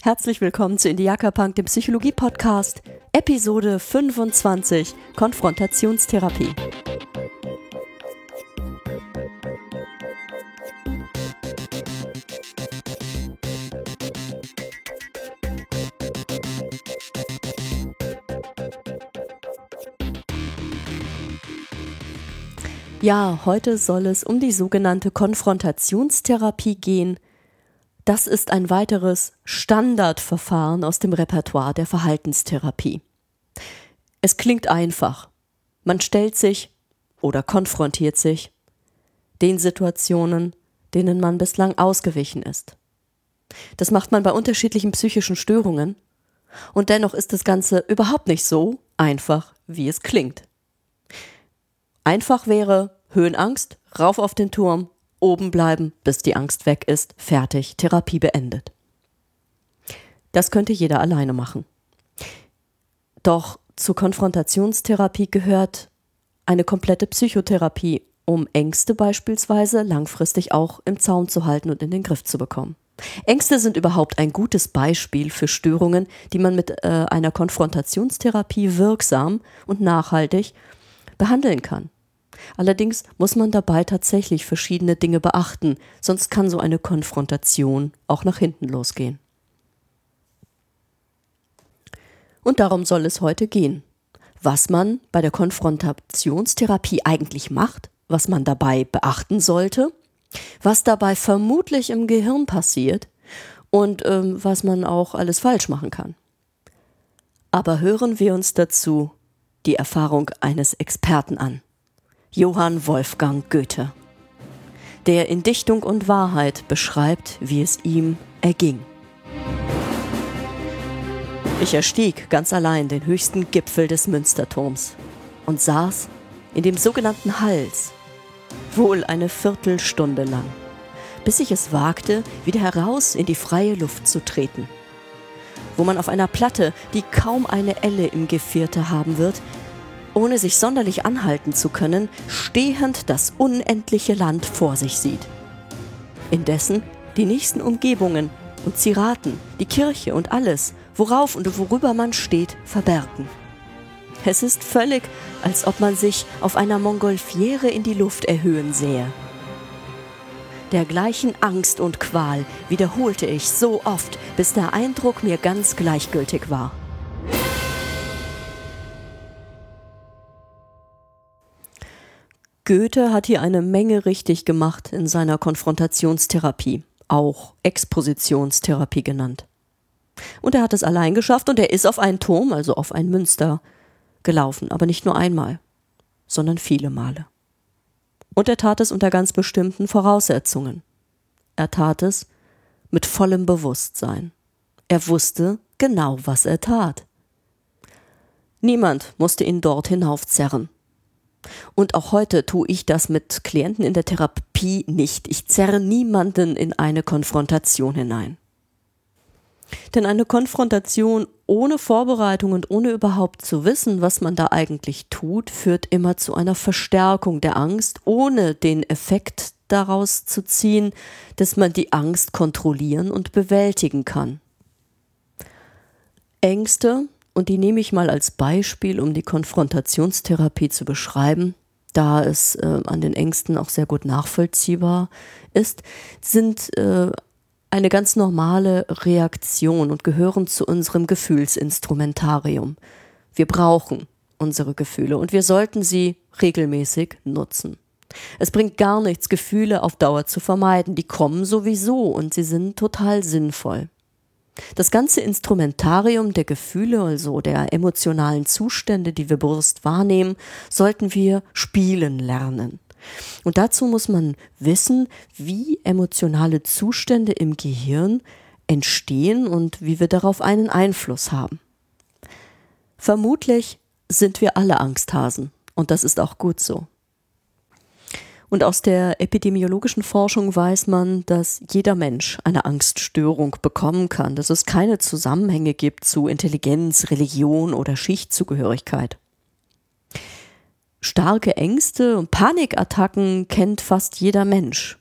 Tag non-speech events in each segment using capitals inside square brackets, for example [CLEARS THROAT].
Herzlich willkommen zu Indiaka Punk, dem Psychologie-Podcast, Episode 25, Konfrontationstherapie. Ja, heute soll es um die sogenannte Konfrontationstherapie gehen. Das ist ein weiteres Standardverfahren aus dem Repertoire der Verhaltenstherapie. Es klingt einfach. Man stellt sich oder konfrontiert sich den Situationen, denen man bislang ausgewichen ist. Das macht man bei unterschiedlichen psychischen Störungen und dennoch ist das Ganze überhaupt nicht so einfach, wie es klingt. Einfach wäre Höhenangst, rauf auf den Turm, oben bleiben, bis die Angst weg ist, fertig, Therapie beendet. Das könnte jeder alleine machen. Doch zur Konfrontationstherapie gehört eine komplette Psychotherapie, um Ängste beispielsweise langfristig auch im Zaum zu halten und in den Griff zu bekommen. Ängste sind überhaupt ein gutes Beispiel für Störungen, die man mit äh, einer Konfrontationstherapie wirksam und nachhaltig behandeln kann. Allerdings muss man dabei tatsächlich verschiedene Dinge beachten, sonst kann so eine Konfrontation auch nach hinten losgehen. Und darum soll es heute gehen. Was man bei der Konfrontationstherapie eigentlich macht, was man dabei beachten sollte, was dabei vermutlich im Gehirn passiert und ähm, was man auch alles falsch machen kann. Aber hören wir uns dazu die Erfahrung eines Experten an. Johann Wolfgang Goethe, der in Dichtung und Wahrheit beschreibt, wie es ihm erging. Ich erstieg ganz allein den höchsten Gipfel des Münsterturms und saß in dem sogenannten Hals, wohl eine Viertelstunde lang, bis ich es wagte, wieder heraus in die freie Luft zu treten, wo man auf einer Platte, die kaum eine Elle im Gevierte haben wird, ohne sich sonderlich anhalten zu können, stehend das unendliche Land vor sich sieht. Indessen die nächsten Umgebungen und Ziraten, die Kirche und alles, worauf und worüber man steht, verbergen. Es ist völlig, als ob man sich auf einer Montgolfiere in die Luft erhöhen sähe. Dergleichen Angst und Qual wiederholte ich so oft, bis der Eindruck mir ganz gleichgültig war. Goethe hat hier eine Menge richtig gemacht in seiner Konfrontationstherapie, auch Expositionstherapie genannt. Und er hat es allein geschafft und er ist auf einen Turm, also auf ein Münster, gelaufen, aber nicht nur einmal, sondern viele Male. Und er tat es unter ganz bestimmten Voraussetzungen. Er tat es mit vollem Bewusstsein. Er wusste genau, was er tat. Niemand musste ihn dort hinaufzerren. Und auch heute tue ich das mit Klienten in der Therapie nicht. Ich zerre niemanden in eine Konfrontation hinein. Denn eine Konfrontation ohne Vorbereitung und ohne überhaupt zu wissen, was man da eigentlich tut, führt immer zu einer Verstärkung der Angst, ohne den Effekt daraus zu ziehen, dass man die Angst kontrollieren und bewältigen kann. Ängste und die nehme ich mal als Beispiel, um die Konfrontationstherapie zu beschreiben, da es äh, an den Ängsten auch sehr gut nachvollziehbar ist, sind äh, eine ganz normale Reaktion und gehören zu unserem Gefühlsinstrumentarium. Wir brauchen unsere Gefühle und wir sollten sie regelmäßig nutzen. Es bringt gar nichts, Gefühle auf Dauer zu vermeiden. Die kommen sowieso und sie sind total sinnvoll. Das ganze Instrumentarium der Gefühle, also der emotionalen Zustände, die wir bewusst wahrnehmen, sollten wir spielen lernen. Und dazu muss man wissen, wie emotionale Zustände im Gehirn entstehen und wie wir darauf einen Einfluss haben. Vermutlich sind wir alle Angsthasen und das ist auch gut so. Und aus der epidemiologischen Forschung weiß man, dass jeder Mensch eine Angststörung bekommen kann, dass es keine Zusammenhänge gibt zu Intelligenz, Religion oder Schichtzugehörigkeit. Starke Ängste und Panikattacken kennt fast jeder Mensch.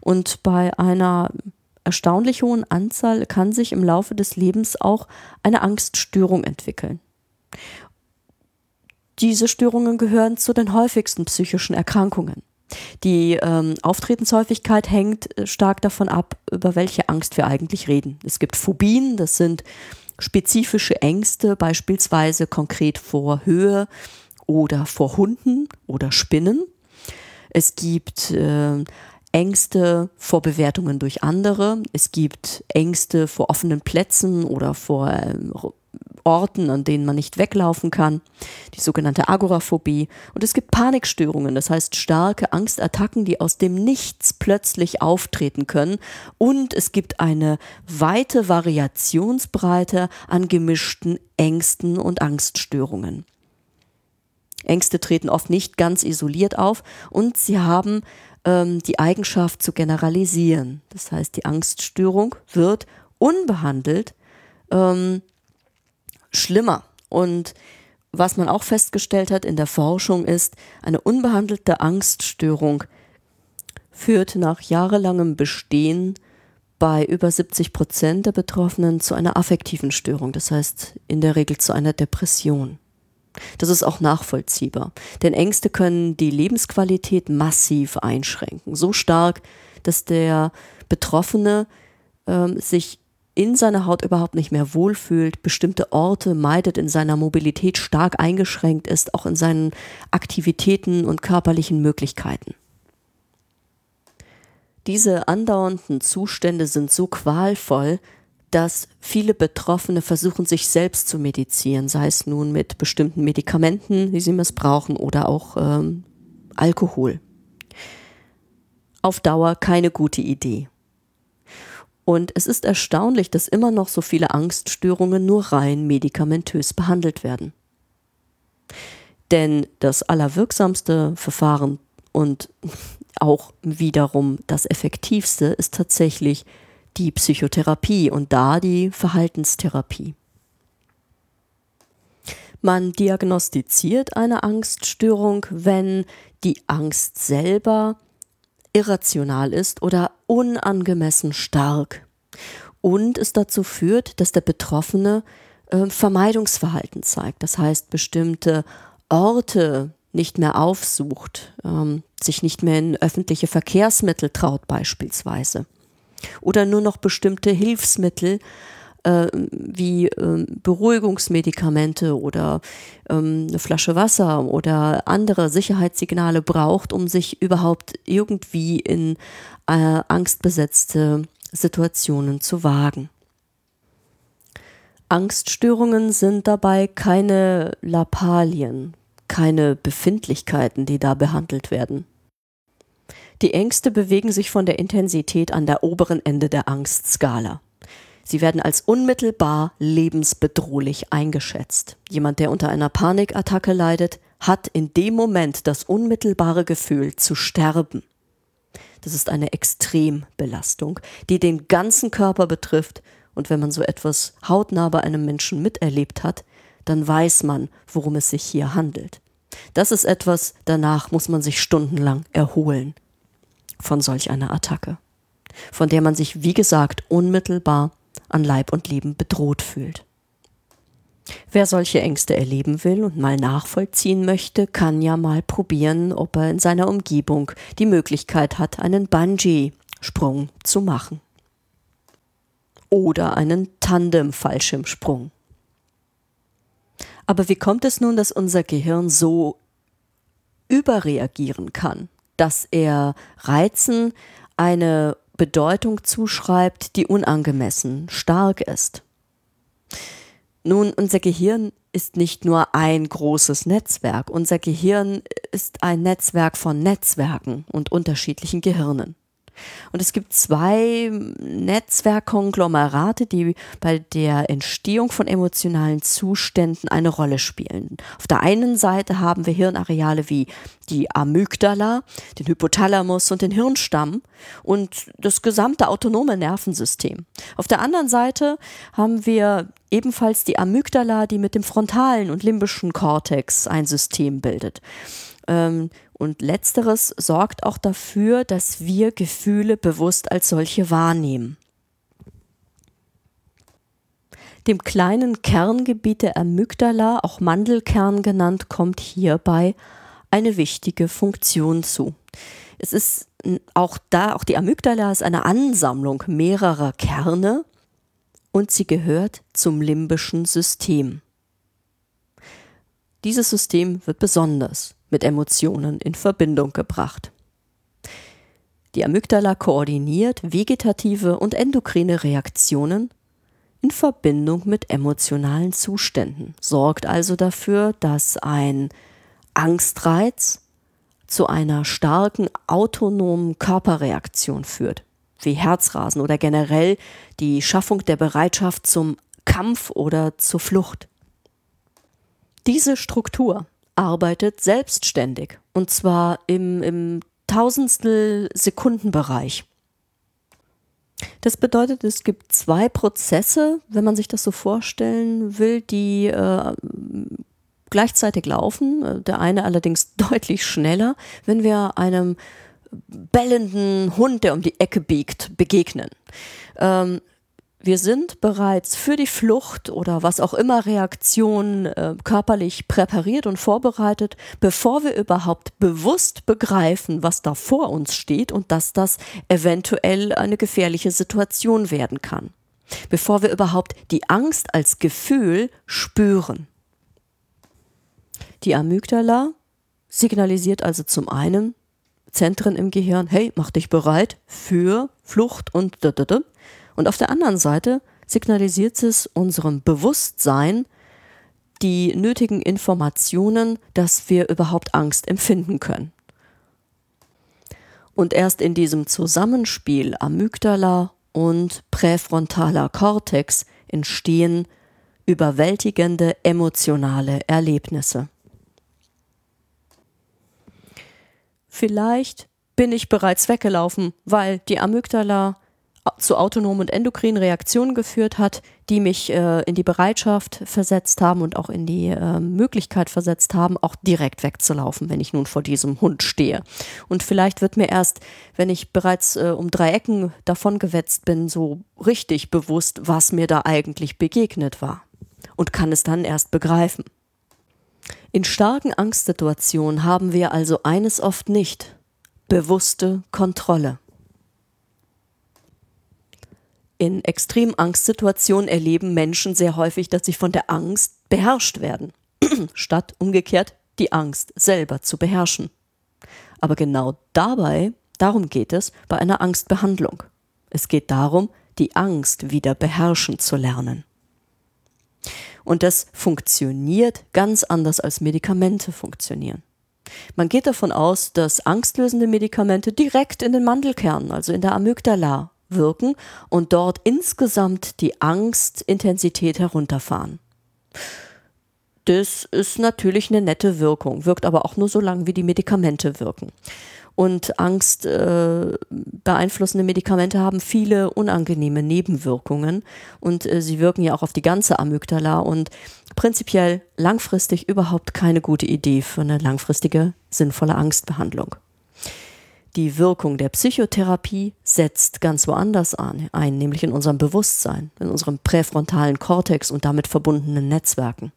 Und bei einer erstaunlich hohen Anzahl kann sich im Laufe des Lebens auch eine Angststörung entwickeln. Diese Störungen gehören zu den häufigsten psychischen Erkrankungen. Die ähm, Auftreten,shäufigkeit hängt äh, stark davon ab, über welche Angst wir eigentlich reden. Es gibt Phobien, das sind spezifische Ängste, beispielsweise konkret vor Höhe oder vor Hunden oder Spinnen. Es gibt äh, Ängste vor Bewertungen durch andere. Es gibt Ängste vor offenen Plätzen oder vor äh, Orten, an denen man nicht weglaufen kann, die sogenannte Agoraphobie. Und es gibt Panikstörungen, das heißt starke Angstattacken, die aus dem Nichts plötzlich auftreten können. Und es gibt eine weite Variationsbreite an gemischten Ängsten und Angststörungen. Ängste treten oft nicht ganz isoliert auf und sie haben ähm, die Eigenschaft zu generalisieren. Das heißt, die Angststörung wird unbehandelt ähm, schlimmer. Und was man auch festgestellt hat in der Forschung ist, eine unbehandelte Angststörung führt nach jahrelangem Bestehen bei über 70 Prozent der Betroffenen zu einer affektiven Störung, das heißt in der Regel zu einer Depression. Das ist auch nachvollziehbar, denn Ängste können die Lebensqualität massiv einschränken, so stark, dass der Betroffene ähm, sich in seiner Haut überhaupt nicht mehr wohlfühlt, bestimmte Orte meidet, in seiner Mobilität stark eingeschränkt ist, auch in seinen Aktivitäten und körperlichen Möglichkeiten. Diese andauernden Zustände sind so qualvoll, dass viele Betroffene versuchen, sich selbst zu medizieren, sei es nun mit bestimmten Medikamenten, die sie missbrauchen, oder auch ähm, Alkohol. Auf Dauer keine gute Idee. Und es ist erstaunlich, dass immer noch so viele Angststörungen nur rein medikamentös behandelt werden. Denn das allerwirksamste Verfahren und [LAUGHS] auch wiederum das effektivste ist tatsächlich die Psychotherapie und da die Verhaltenstherapie. Man diagnostiziert eine Angststörung, wenn die Angst selber irrational ist oder unangemessen stark und es dazu führt, dass der Betroffene äh, Vermeidungsverhalten zeigt. Das heißt, bestimmte Orte nicht mehr aufsucht, ähm, sich nicht mehr in öffentliche Verkehrsmittel traut beispielsweise oder nur noch bestimmte Hilfsmittel äh, wie äh, Beruhigungsmedikamente oder ähm, eine Flasche Wasser oder andere Sicherheitssignale braucht, um sich überhaupt irgendwie in äh, angstbesetzte Situationen zu wagen. Angststörungen sind dabei keine Lappalien, keine Befindlichkeiten, die da behandelt werden. Die Ängste bewegen sich von der Intensität an der oberen Ende der Angstskala. Sie werden als unmittelbar lebensbedrohlich eingeschätzt. Jemand, der unter einer Panikattacke leidet, hat in dem Moment das unmittelbare Gefühl zu sterben. Das ist eine Extrembelastung, die den ganzen Körper betrifft, und wenn man so etwas hautnah bei einem Menschen miterlebt hat, dann weiß man, worum es sich hier handelt. Das ist etwas, danach muss man sich stundenlang erholen von solch einer Attacke, von der man sich, wie gesagt, unmittelbar an Leib und Leben bedroht fühlt. Wer solche Ängste erleben will und mal nachvollziehen möchte, kann ja mal probieren, ob er in seiner Umgebung die Möglichkeit hat, einen Bungee-Sprung zu machen. Oder einen Tandem-Fallschirmsprung. Aber wie kommt es nun, dass unser Gehirn so überreagieren kann, dass er Reizen eine Bedeutung zuschreibt, die unangemessen stark ist. Nun, unser Gehirn ist nicht nur ein großes Netzwerk. Unser Gehirn ist ein Netzwerk von Netzwerken und unterschiedlichen Gehirnen. Und es gibt zwei Netzwerkkonglomerate, die bei der Entstehung von emotionalen Zuständen eine Rolle spielen. Auf der einen Seite haben wir Hirnareale wie die Amygdala, den Hypothalamus und den Hirnstamm und das gesamte autonome Nervensystem. Auf der anderen Seite haben wir ebenfalls die Amygdala, die mit dem frontalen und limbischen Kortex ein System bildet. Ähm, und letzteres sorgt auch dafür, dass wir Gefühle bewusst als solche wahrnehmen. Dem kleinen Kerngebiet der Amygdala, auch Mandelkern genannt, kommt hierbei eine wichtige Funktion zu. Es ist auch da, auch die Amygdala ist eine Ansammlung mehrerer Kerne und sie gehört zum limbischen System. Dieses System wird besonders mit Emotionen in Verbindung gebracht. Die Amygdala koordiniert vegetative und endokrine Reaktionen in Verbindung mit emotionalen Zuständen, sorgt also dafür, dass ein Angstreiz zu einer starken autonomen Körperreaktion führt, wie Herzrasen oder generell die Schaffung der Bereitschaft zum Kampf oder zur Flucht. Diese Struktur arbeitet selbstständig und zwar im, im Tausendstel Sekundenbereich. Das bedeutet, es gibt zwei Prozesse, wenn man sich das so vorstellen will, die äh, gleichzeitig laufen. Der eine allerdings [LAUGHS] deutlich schneller, wenn wir einem bellenden Hund, der um die Ecke biegt, begegnen. Ähm, wir sind bereits für die Flucht oder was auch immer Reaktion äh, körperlich präpariert und vorbereitet, bevor wir überhaupt bewusst begreifen, was da vor uns steht und dass das eventuell eine gefährliche Situation werden kann. Bevor wir überhaupt die Angst als Gefühl spüren. Die Amygdala signalisiert also zum einen Zentren im Gehirn, hey, mach dich bereit für Flucht und da, da, da. Und auf der anderen Seite signalisiert es unserem Bewusstsein die nötigen Informationen, dass wir überhaupt Angst empfinden können. Und erst in diesem Zusammenspiel Amygdala und präfrontaler Kortex entstehen überwältigende emotionale Erlebnisse. Vielleicht bin ich bereits weggelaufen, weil die Amygdala zu autonomen und endokrinen Reaktionen geführt hat, die mich äh, in die Bereitschaft versetzt haben und auch in die äh, Möglichkeit versetzt haben, auch direkt wegzulaufen, wenn ich nun vor diesem Hund stehe. Und vielleicht wird mir erst, wenn ich bereits äh, um drei Ecken davongewetzt bin, so richtig bewusst, was mir da eigentlich begegnet war. Und kann es dann erst begreifen. In starken Angstsituationen haben wir also eines oft nicht, bewusste Kontrolle. In Extremangstsituationen erleben Menschen sehr häufig, dass sie von der Angst beherrscht werden, [CLEARS THROAT] statt umgekehrt die Angst selber zu beherrschen. Aber genau dabei, darum geht es bei einer Angstbehandlung. Es geht darum, die Angst wieder beherrschen zu lernen. Und das funktioniert ganz anders als Medikamente funktionieren. Man geht davon aus, dass angstlösende Medikamente direkt in den Mandelkern, also in der Amygdala, wirken und dort insgesamt die Angstintensität herunterfahren. Das ist natürlich eine nette Wirkung, wirkt aber auch nur so lange, wie die Medikamente wirken. Und Angst äh, beeinflussende Medikamente haben viele unangenehme Nebenwirkungen und äh, sie wirken ja auch auf die ganze Amygdala und prinzipiell langfristig überhaupt keine gute Idee für eine langfristige sinnvolle Angstbehandlung. Die Wirkung der Psychotherapie setzt ganz woanders an, ein, nämlich in unserem Bewusstsein, in unserem präfrontalen Kortex und damit verbundenen Netzwerken.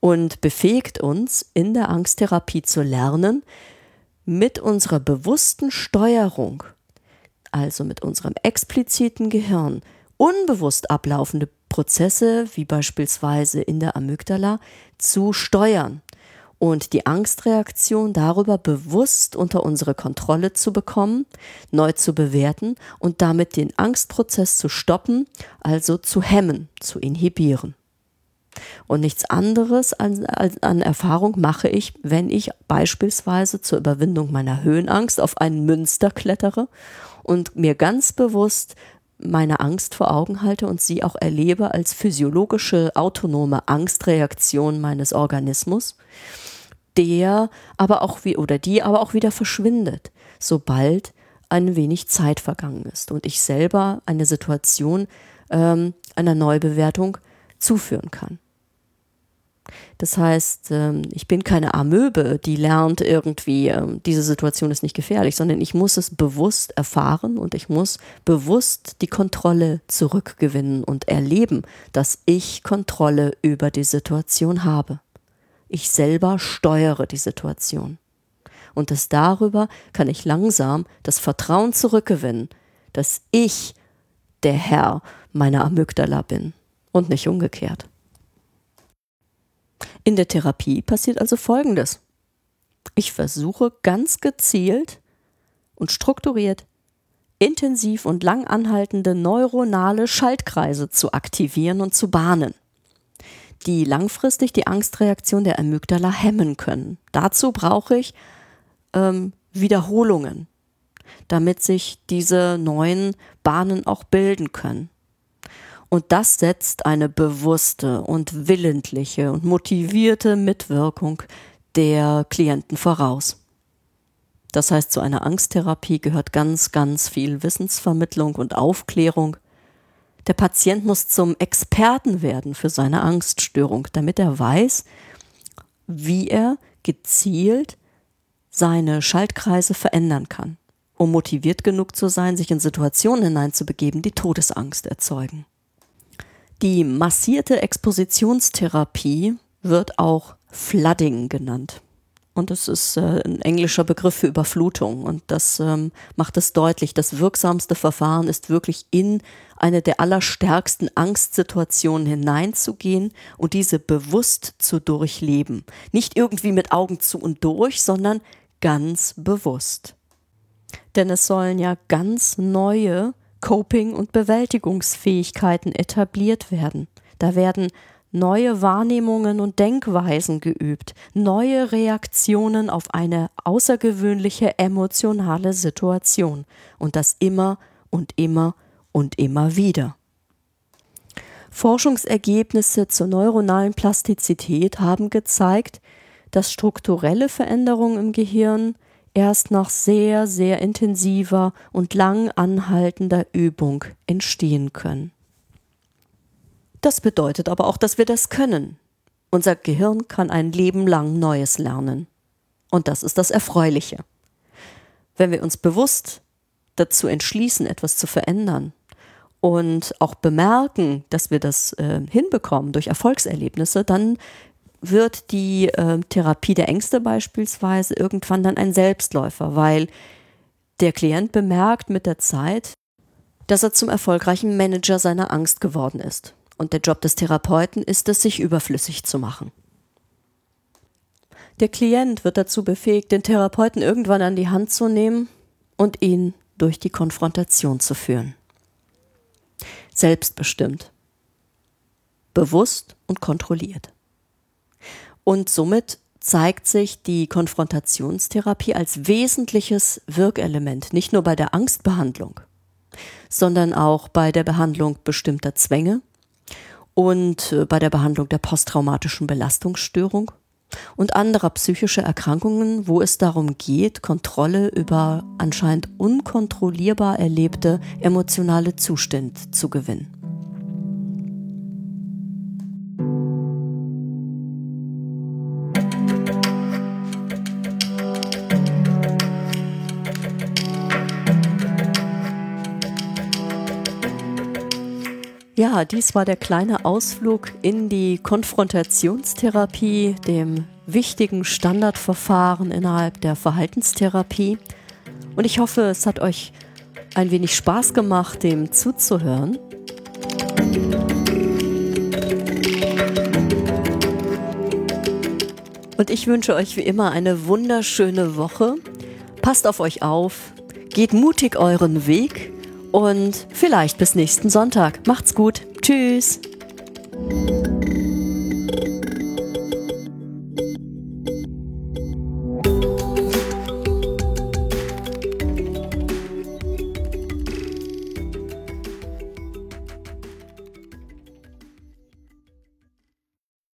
Und befähigt uns in der Angsttherapie zu lernen, mit unserer bewussten Steuerung, also mit unserem expliziten Gehirn, unbewusst ablaufende Prozesse, wie beispielsweise in der Amygdala, zu steuern und die Angstreaktion darüber bewusst unter unsere Kontrolle zu bekommen, neu zu bewerten und damit den Angstprozess zu stoppen, also zu hemmen, zu inhibieren. Und nichts anderes an, an, Erfahrung mache ich, wenn ich beispielsweise zur Überwindung meiner Höhenangst auf einen Münster klettere und mir ganz bewusst meine Angst vor Augen halte und sie auch erlebe als physiologische autonome Angstreaktion meines Organismus der aber auch wie oder die aber auch wieder verschwindet, sobald ein wenig Zeit vergangen ist und ich selber eine Situation ähm, einer Neubewertung zuführen kann. Das heißt, ähm, ich bin keine Amöbe, die lernt irgendwie, ähm, diese Situation ist nicht gefährlich, sondern ich muss es bewusst erfahren und ich muss bewusst die Kontrolle zurückgewinnen und erleben, dass ich Kontrolle über die Situation habe. Ich selber steuere die Situation. Und dass darüber kann ich langsam das Vertrauen zurückgewinnen, dass ich der Herr meiner Amygdala bin und nicht umgekehrt. In der Therapie passiert also Folgendes. Ich versuche ganz gezielt und strukturiert intensiv und lang anhaltende neuronale Schaltkreise zu aktivieren und zu bahnen, die langfristig die Angstreaktion der Amygdala hemmen können. Dazu brauche ich ähm, Wiederholungen, damit sich diese neuen Bahnen auch bilden können. Und das setzt eine bewusste und willentliche und motivierte Mitwirkung der Klienten voraus. Das heißt, zu einer Angsttherapie gehört ganz, ganz viel Wissensvermittlung und Aufklärung. Der Patient muss zum Experten werden für seine Angststörung, damit er weiß, wie er gezielt seine Schaltkreise verändern kann, um motiviert genug zu sein, sich in Situationen hineinzubegeben, die Todesangst erzeugen. Die massierte Expositionstherapie wird auch Flooding genannt. Und das ist äh, ein englischer Begriff für Überflutung. Und das ähm, macht es deutlich. Das wirksamste Verfahren ist wirklich in eine der allerstärksten Angstsituationen hineinzugehen und diese bewusst zu durchleben. Nicht irgendwie mit Augen zu und durch, sondern ganz bewusst. Denn es sollen ja ganz neue Coping- und Bewältigungsfähigkeiten etabliert werden. Da werden neue Wahrnehmungen und Denkweisen geübt, neue Reaktionen auf eine außergewöhnliche emotionale Situation und das immer und immer und immer wieder. Forschungsergebnisse zur neuronalen Plastizität haben gezeigt, dass strukturelle Veränderungen im Gehirn erst nach sehr, sehr intensiver und lang anhaltender Übung entstehen können. Das bedeutet aber auch, dass wir das können. Unser Gehirn kann ein Leben lang Neues lernen. Und das ist das Erfreuliche. Wenn wir uns bewusst dazu entschließen, etwas zu verändern und auch bemerken, dass wir das äh, hinbekommen durch Erfolgserlebnisse, dann wird die äh, Therapie der Ängste beispielsweise irgendwann dann ein Selbstläufer, weil der Klient bemerkt mit der Zeit, dass er zum erfolgreichen Manager seiner Angst geworden ist. Und der Job des Therapeuten ist es, sich überflüssig zu machen. Der Klient wird dazu befähigt, den Therapeuten irgendwann an die Hand zu nehmen und ihn durch die Konfrontation zu führen. Selbstbestimmt, bewusst und kontrolliert. Und somit zeigt sich die Konfrontationstherapie als wesentliches Wirkelement, nicht nur bei der Angstbehandlung, sondern auch bei der Behandlung bestimmter Zwänge und äh, bei der Behandlung der posttraumatischen Belastungsstörung und anderer psychischer Erkrankungen, wo es darum geht, Kontrolle über anscheinend unkontrollierbar erlebte emotionale Zustände zu gewinnen. Ja, dies war der kleine Ausflug in die Konfrontationstherapie, dem wichtigen Standardverfahren innerhalb der Verhaltenstherapie. Und ich hoffe, es hat euch ein wenig Spaß gemacht, dem zuzuhören. Und ich wünsche euch wie immer eine wunderschöne Woche. Passt auf euch auf, geht mutig euren Weg und vielleicht bis nächsten Sonntag. Macht's gut. Tschüss.